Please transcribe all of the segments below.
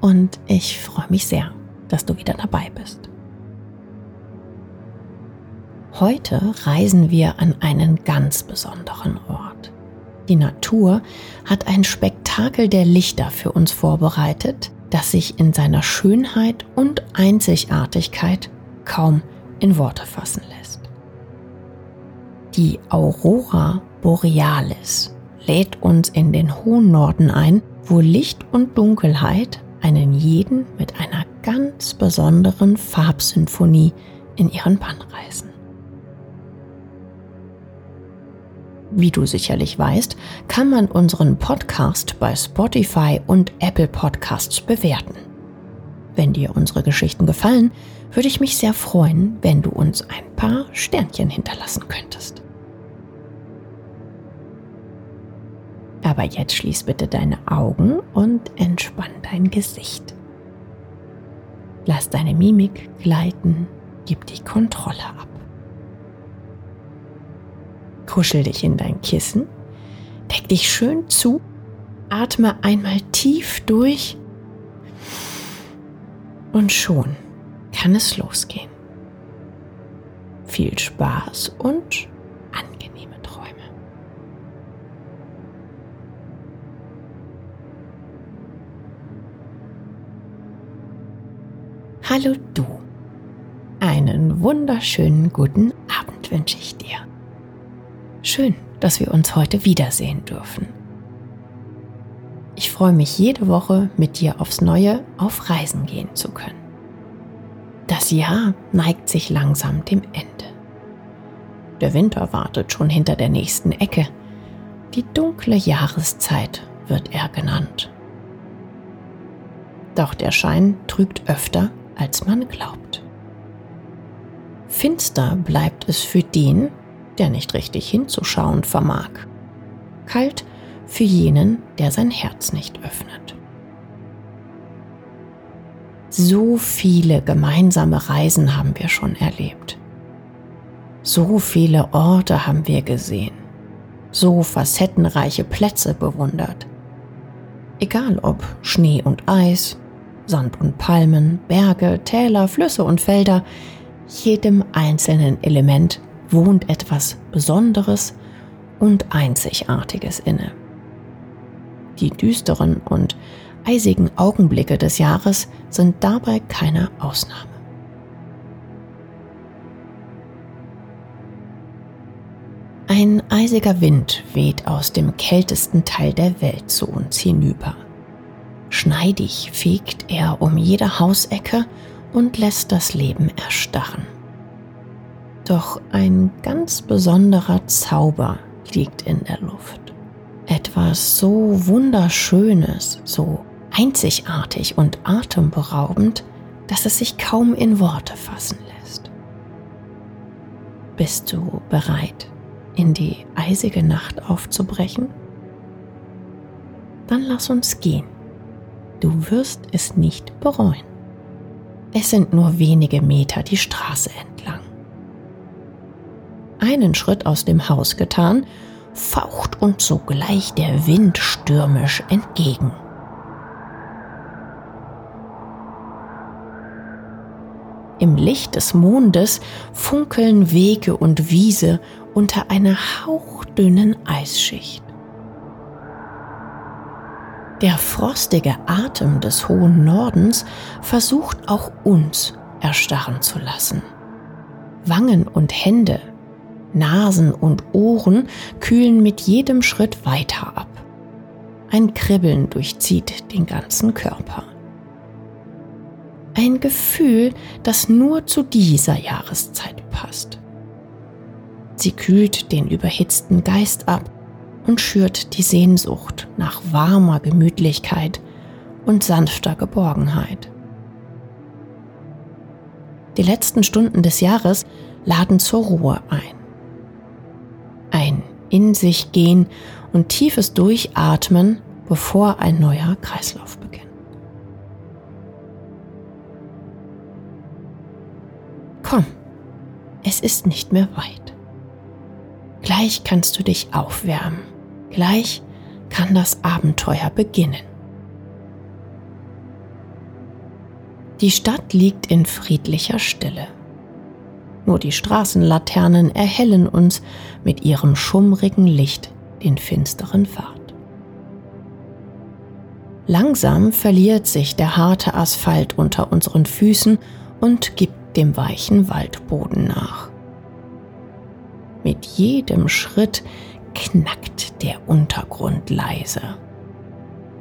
und ich freue mich sehr, dass du wieder dabei bist. Heute reisen wir an einen ganz besonderen Ort. Die Natur hat ein Spektakel der Lichter für uns vorbereitet, das sich in seiner Schönheit und Einzigartigkeit kaum in Worte fassen lässt. Die Aurora Borealis lädt uns in den hohen Norden ein, wo Licht und Dunkelheit einen jeden mit einer ganz besonderen Farbsymphonie in ihren Bann reißen. Wie du sicherlich weißt, kann man unseren Podcast bei Spotify und Apple Podcasts bewerten. Wenn dir unsere Geschichten gefallen, würde ich mich sehr freuen, wenn du uns ein paar Sternchen hinterlassen könntest. Aber jetzt schließ bitte deine Augen und entspann dein Gesicht. Lass deine Mimik gleiten, gib die Kontrolle ab. Kuschel dich in dein Kissen, deck dich schön zu, atme einmal tief durch und schon kann es losgehen. Viel Spaß und Hallo du. Einen wunderschönen guten Abend wünsche ich dir. Schön, dass wir uns heute wiedersehen dürfen. Ich freue mich jede Woche mit dir aufs Neue auf Reisen gehen zu können. Das Jahr neigt sich langsam dem Ende. Der Winter wartet schon hinter der nächsten Ecke. Die dunkle Jahreszeit wird er genannt. Doch der Schein trügt öfter als man glaubt. Finster bleibt es für den, der nicht richtig hinzuschauen vermag. Kalt für jenen, der sein Herz nicht öffnet. So viele gemeinsame Reisen haben wir schon erlebt. So viele Orte haben wir gesehen. So facettenreiche Plätze bewundert. Egal ob Schnee und Eis, Sand und Palmen, Berge, Täler, Flüsse und Felder, jedem einzelnen Element wohnt etwas Besonderes und Einzigartiges inne. Die düsteren und eisigen Augenblicke des Jahres sind dabei keine Ausnahme. Ein eisiger Wind weht aus dem kältesten Teil der Welt zu uns hinüber. Schneidig fegt er um jede Hausecke und lässt das Leben erstarren. Doch ein ganz besonderer Zauber liegt in der Luft. Etwas so Wunderschönes, so einzigartig und atemberaubend, dass es sich kaum in Worte fassen lässt. Bist du bereit, in die eisige Nacht aufzubrechen? Dann lass uns gehen. Du wirst es nicht bereuen. Es sind nur wenige Meter die Straße entlang. Einen Schritt aus dem Haus getan, faucht uns sogleich der Wind stürmisch entgegen. Im Licht des Mondes funkeln Wege und Wiese unter einer hauchdünnen Eisschicht. Der frostige Atem des hohen Nordens versucht auch uns erstarren zu lassen. Wangen und Hände, Nasen und Ohren kühlen mit jedem Schritt weiter ab. Ein Kribbeln durchzieht den ganzen Körper. Ein Gefühl, das nur zu dieser Jahreszeit passt. Sie kühlt den überhitzten Geist ab und schürt die Sehnsucht nach warmer Gemütlichkeit und sanfter Geborgenheit. Die letzten Stunden des Jahres laden zur Ruhe ein. Ein in sich gehen und tiefes Durchatmen, bevor ein neuer Kreislauf beginnt. Komm, es ist nicht mehr weit. Gleich kannst du dich aufwärmen. Gleich kann das Abenteuer beginnen. Die Stadt liegt in friedlicher Stille. Nur die Straßenlaternen erhellen uns mit ihrem schummrigen Licht den finsteren Pfad. Langsam verliert sich der harte Asphalt unter unseren Füßen und gibt dem weichen Waldboden nach. Mit jedem Schritt knackt der Untergrund leise.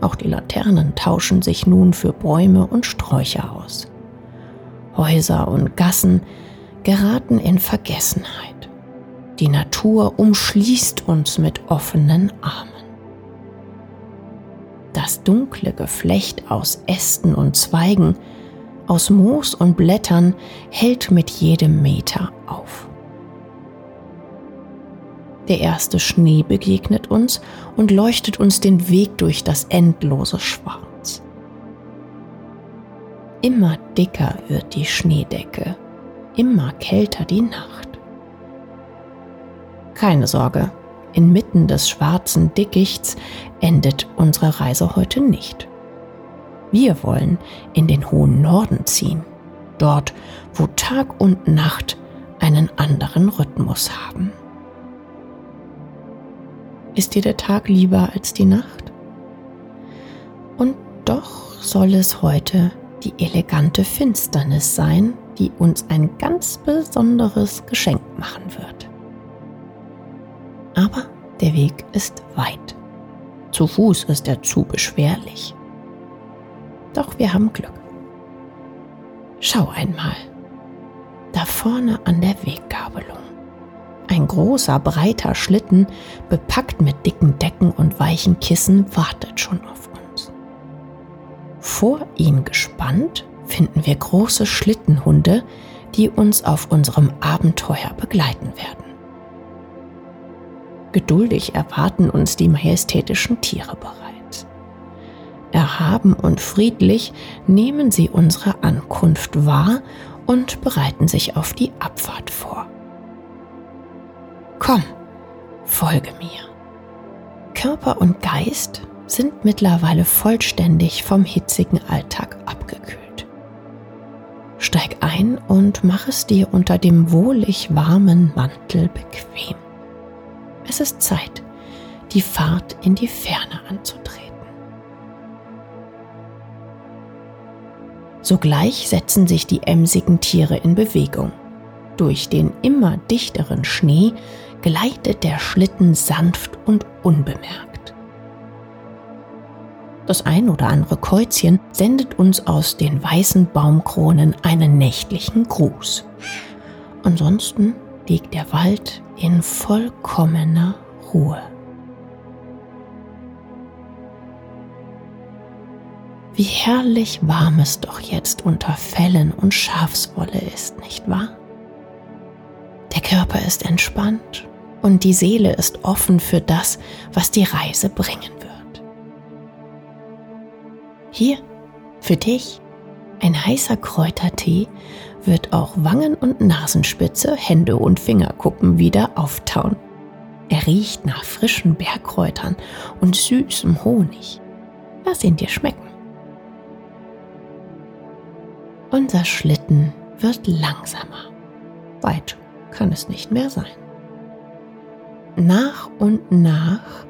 Auch die Laternen tauschen sich nun für Bäume und Sträucher aus. Häuser und Gassen geraten in Vergessenheit. Die Natur umschließt uns mit offenen Armen. Das dunkle Geflecht aus Ästen und Zweigen, aus Moos und Blättern hält mit jedem Meter auf. Der erste Schnee begegnet uns und leuchtet uns den Weg durch das endlose Schwarz. Immer dicker wird die Schneedecke immer kälter die Nacht. Keine Sorge, inmitten des schwarzen Dickichts endet unsere Reise heute nicht. Wir wollen in den hohen Norden ziehen, dort, wo Tag und Nacht einen anderen Rhythmus haben. Ist dir der Tag lieber als die Nacht? Und doch soll es heute die elegante Finsternis sein, die uns ein ganz besonderes Geschenk machen wird. Aber der Weg ist weit. Zu Fuß ist er zu beschwerlich. Doch wir haben Glück. Schau einmal. Da vorne an der Weggabelung. Ein großer, breiter Schlitten, bepackt mit dicken Decken und weichen Kissen, wartet schon auf uns. Vor ihn gespannt finden wir große Schlittenhunde, die uns auf unserem Abenteuer begleiten werden. Geduldig erwarten uns die majestätischen Tiere bereits. Erhaben und friedlich nehmen sie unsere Ankunft wahr und bereiten sich auf die Abfahrt vor. Komm, folge mir. Körper und Geist sind mittlerweile vollständig vom hitzigen Alltag abgekühlt. Steig ein und mach es dir unter dem wohlig warmen Mantel bequem. Es ist Zeit, die Fahrt in die Ferne anzutreten. Sogleich setzen sich die emsigen Tiere in Bewegung. Durch den immer dichteren Schnee gleitet der Schlitten sanft und unbemerkt. Das ein oder andere Käuzchen sendet uns aus den weißen Baumkronen einen nächtlichen Gruß. Ansonsten liegt der Wald in vollkommener Ruhe. Wie herrlich warm es doch jetzt unter Fellen und Schafswolle ist, nicht wahr? Der Körper ist entspannt und die Seele ist offen für das, was die Reise bringen wird. Hier, für dich, ein heißer Kräutertee wird auch Wangen und Nasenspitze, Hände und Fingerkuppen wieder auftauen. Er riecht nach frischen Bergkräutern und süßem Honig. Lass ihn dir schmecken. Unser Schlitten wird langsamer. Weit kann es nicht mehr sein. Nach und nach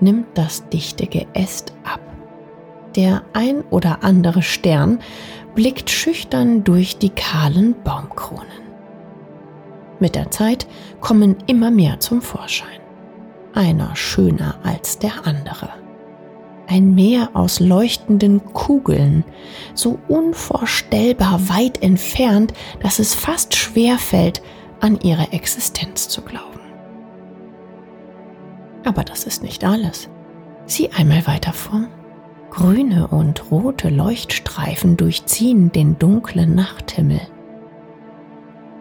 nimmt das dichte Geäst ab der ein oder andere Stern blickt schüchtern durch die kahlen Baumkronen. Mit der Zeit kommen immer mehr zum Vorschein. Einer schöner als der andere. Ein Meer aus leuchtenden Kugeln, so unvorstellbar weit entfernt, dass es fast schwer fällt, an ihre Existenz zu glauben. Aber das ist nicht alles. Sieh einmal weiter vor Grüne und rote Leuchtstreifen durchziehen den dunklen Nachthimmel.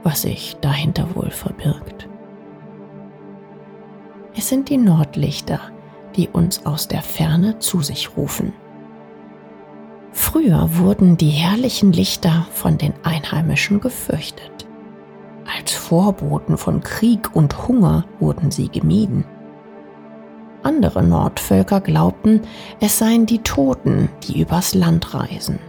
Was sich dahinter wohl verbirgt. Es sind die Nordlichter, die uns aus der Ferne zu sich rufen. Früher wurden die herrlichen Lichter von den Einheimischen gefürchtet. Als Vorboten von Krieg und Hunger wurden sie gemieden. Andere Nordvölker glaubten, es seien die Toten, die übers Land reisen.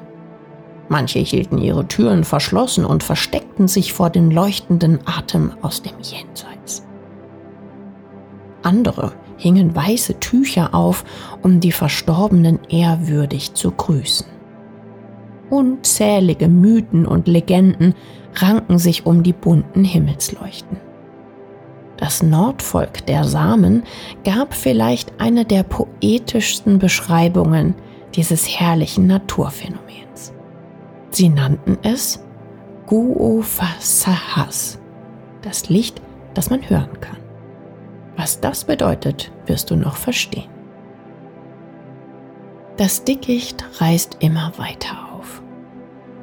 Manche hielten ihre Türen verschlossen und versteckten sich vor dem leuchtenden Atem aus dem Jenseits. Andere hingen weiße Tücher auf, um die Verstorbenen ehrwürdig zu grüßen. Unzählige Mythen und Legenden ranken sich um die bunten Himmelsleuchten. Das Nordvolk der Samen gab vielleicht eine der poetischsten Beschreibungen dieses herrlichen Naturphänomens. Sie nannten es Guofasahas, das Licht, das man hören kann. Was das bedeutet, wirst du noch verstehen. Das Dickicht reißt immer weiter auf.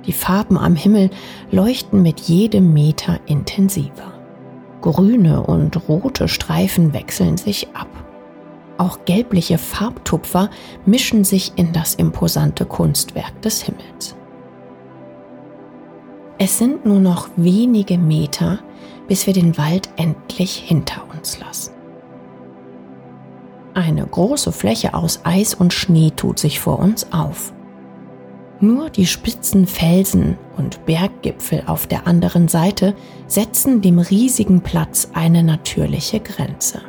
Die Farben am Himmel leuchten mit jedem Meter intensiver. Grüne und rote Streifen wechseln sich ab. Auch gelbliche Farbtupfer mischen sich in das imposante Kunstwerk des Himmels. Es sind nur noch wenige Meter, bis wir den Wald endlich hinter uns lassen. Eine große Fläche aus Eis und Schnee tut sich vor uns auf. Nur die spitzen Felsen und Berggipfel auf der anderen Seite setzen dem riesigen Platz eine natürliche Grenze.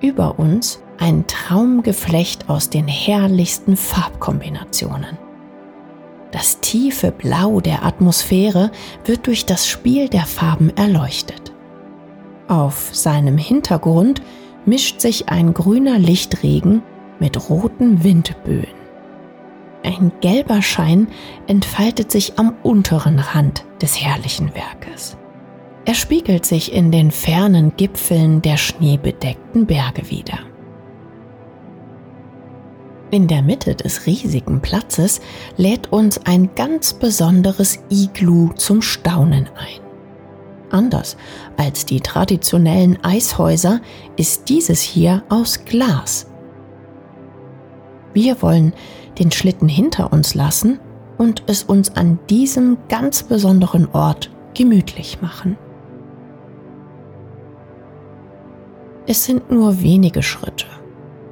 Über uns ein Traumgeflecht aus den herrlichsten Farbkombinationen. Das tiefe Blau der Atmosphäre wird durch das Spiel der Farben erleuchtet. Auf seinem Hintergrund mischt sich ein grüner Lichtregen mit roten Windböen. Ein gelber Schein entfaltet sich am unteren Rand des herrlichen Werkes. Er spiegelt sich in den fernen Gipfeln der schneebedeckten Berge wieder. In der Mitte des riesigen Platzes lädt uns ein ganz besonderes Iglu zum Staunen ein. Anders als die traditionellen Eishäuser ist dieses hier aus Glas. Wir wollen den Schlitten hinter uns lassen und es uns an diesem ganz besonderen Ort gemütlich machen. Es sind nur wenige Schritte,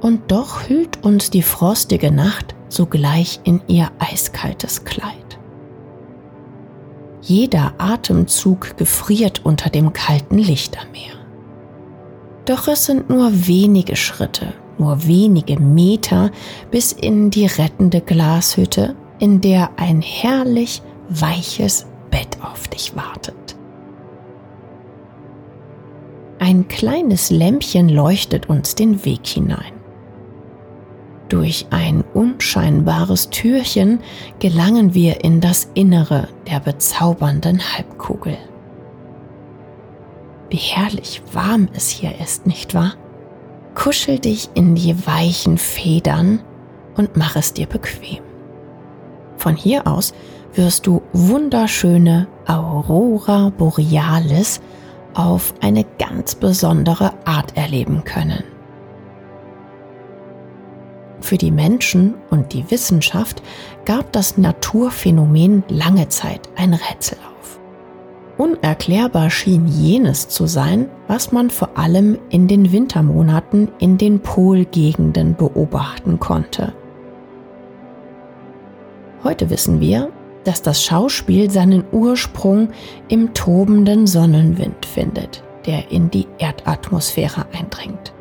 und doch hüllt uns die frostige Nacht sogleich in ihr eiskaltes Kleid. Jeder Atemzug gefriert unter dem kalten Lichtermeer. Doch es sind nur wenige Schritte, nur wenige Meter bis in die rettende Glashütte, in der ein herrlich weiches Bett auf dich wartet. Ein kleines Lämpchen leuchtet uns den Weg hinein. Durch ein unscheinbares Türchen gelangen wir in das Innere der bezaubernden Halbkugel. Wie herrlich warm es hier ist, nicht wahr? Kuschel dich in die weichen Federn und mach es dir bequem. Von hier aus wirst du wunderschöne Aurora Borealis auf eine ganz besondere Art erleben können. Für die Menschen und die Wissenschaft gab das Naturphänomen lange Zeit ein Rätsel auf. Unerklärbar schien jenes zu sein, was man vor allem in den Wintermonaten in den Polgegenden beobachten konnte. Heute wissen wir, dass das Schauspiel seinen Ursprung im tobenden Sonnenwind findet, der in die Erdatmosphäre eindringt.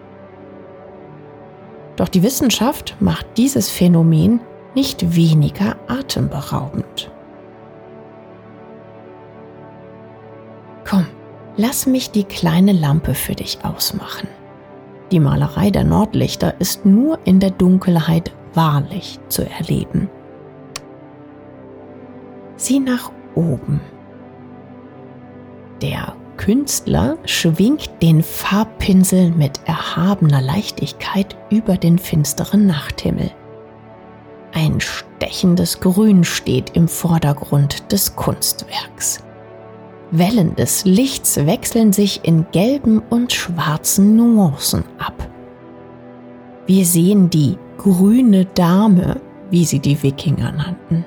Doch die Wissenschaft macht dieses Phänomen nicht weniger atemberaubend. Komm, lass mich die kleine Lampe für dich ausmachen. Die Malerei der Nordlichter ist nur in der Dunkelheit wahrlich zu erleben. Sieh nach oben. Der Künstler schwingt den Farbpinsel mit erhabener Leichtigkeit über den finsteren Nachthimmel. Ein stechendes Grün steht im Vordergrund des Kunstwerks. Wellen des Lichts wechseln sich in gelben und schwarzen Nuancen ab. Wir sehen die grüne Dame, wie sie die Wikinger nannten.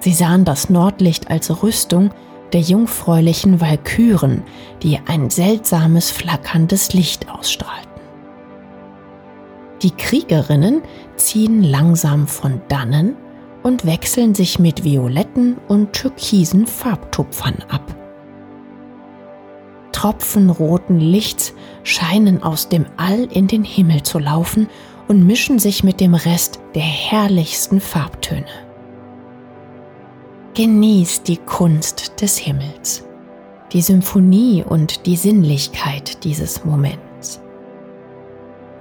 Sie sahen das Nordlicht als Rüstung der jungfräulichen Walküren, die ein seltsames flackerndes Licht ausstrahlten. Die Kriegerinnen ziehen langsam von dannen und wechseln sich mit violetten und türkisen Farbtupfern ab. Tropfen roten Lichts scheinen aus dem All in den Himmel zu laufen und mischen sich mit dem Rest der herrlichsten Farbtöne. Genieß die Kunst des Himmels, die Symphonie und die Sinnlichkeit dieses Moments.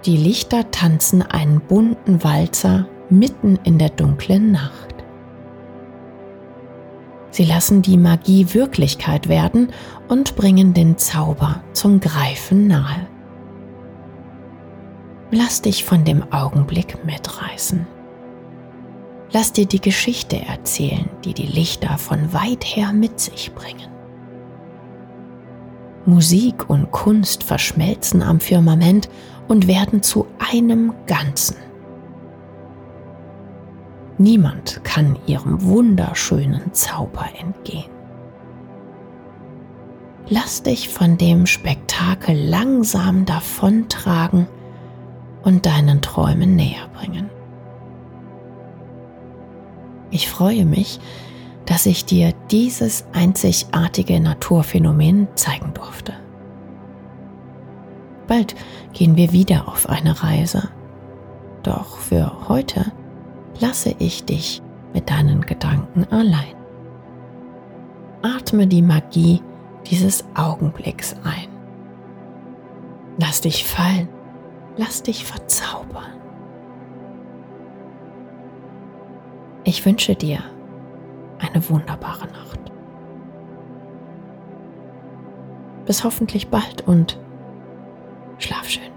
Die Lichter tanzen einen bunten Walzer mitten in der dunklen Nacht. Sie lassen die Magie Wirklichkeit werden und bringen den Zauber zum Greifen nahe. Lass dich von dem Augenblick mitreißen. Lass dir die Geschichte erzählen, die die Lichter von weit her mit sich bringen. Musik und Kunst verschmelzen am Firmament und werden zu einem Ganzen. Niemand kann ihrem wunderschönen Zauber entgehen. Lass dich von dem Spektakel langsam davontragen und deinen Träumen näher bringen. Ich freue mich, dass ich dir dieses einzigartige Naturphänomen zeigen durfte. Bald gehen wir wieder auf eine Reise. Doch für heute lasse ich dich mit deinen Gedanken allein. Atme die Magie dieses Augenblicks ein. Lass dich fallen, lass dich verzaubern. Ich wünsche dir eine wunderbare Nacht. Bis hoffentlich bald und schlaf schön.